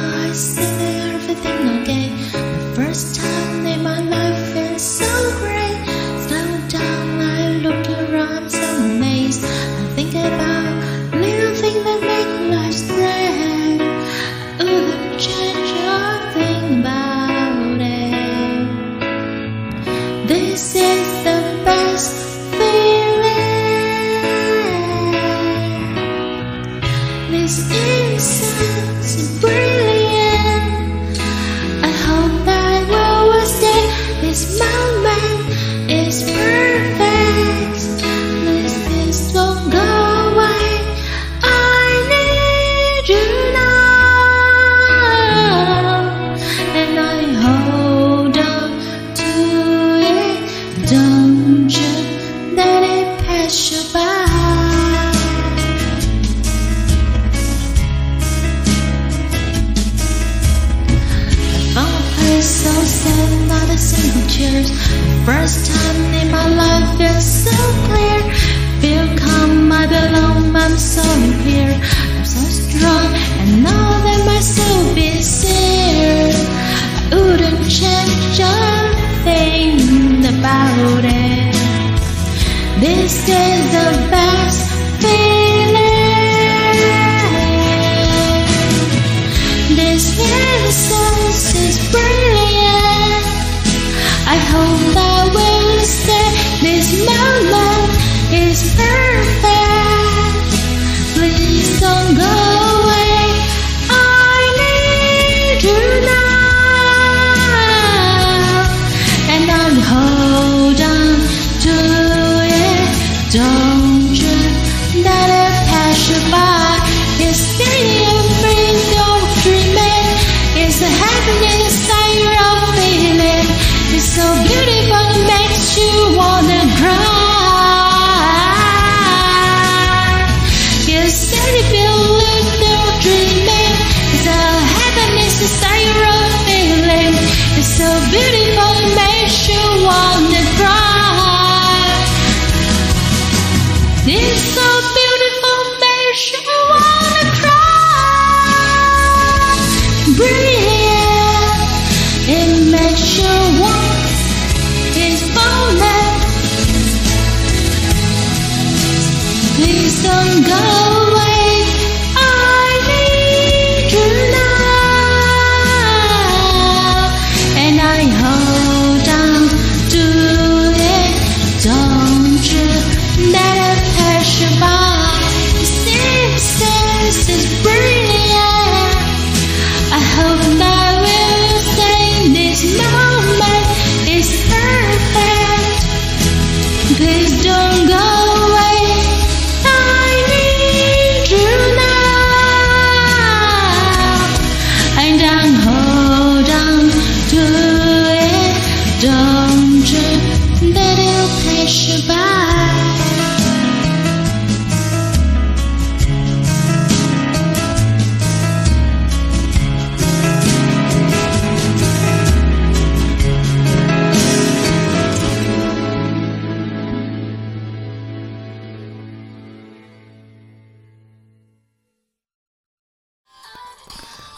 I see everything okay. The first time in my life is so great. Slow down, I look around, so amazed. I think about little things that make life grand. Ooh, the change I think about it. This is the best feeling. This innocence is brilliant. Moment tears. First time in my life feels so clear. Feel calm, I belong, I'm so here. I'm so strong, and know that my soul be sincere. I wouldn't change a thing about it. This is the best feeling. It pass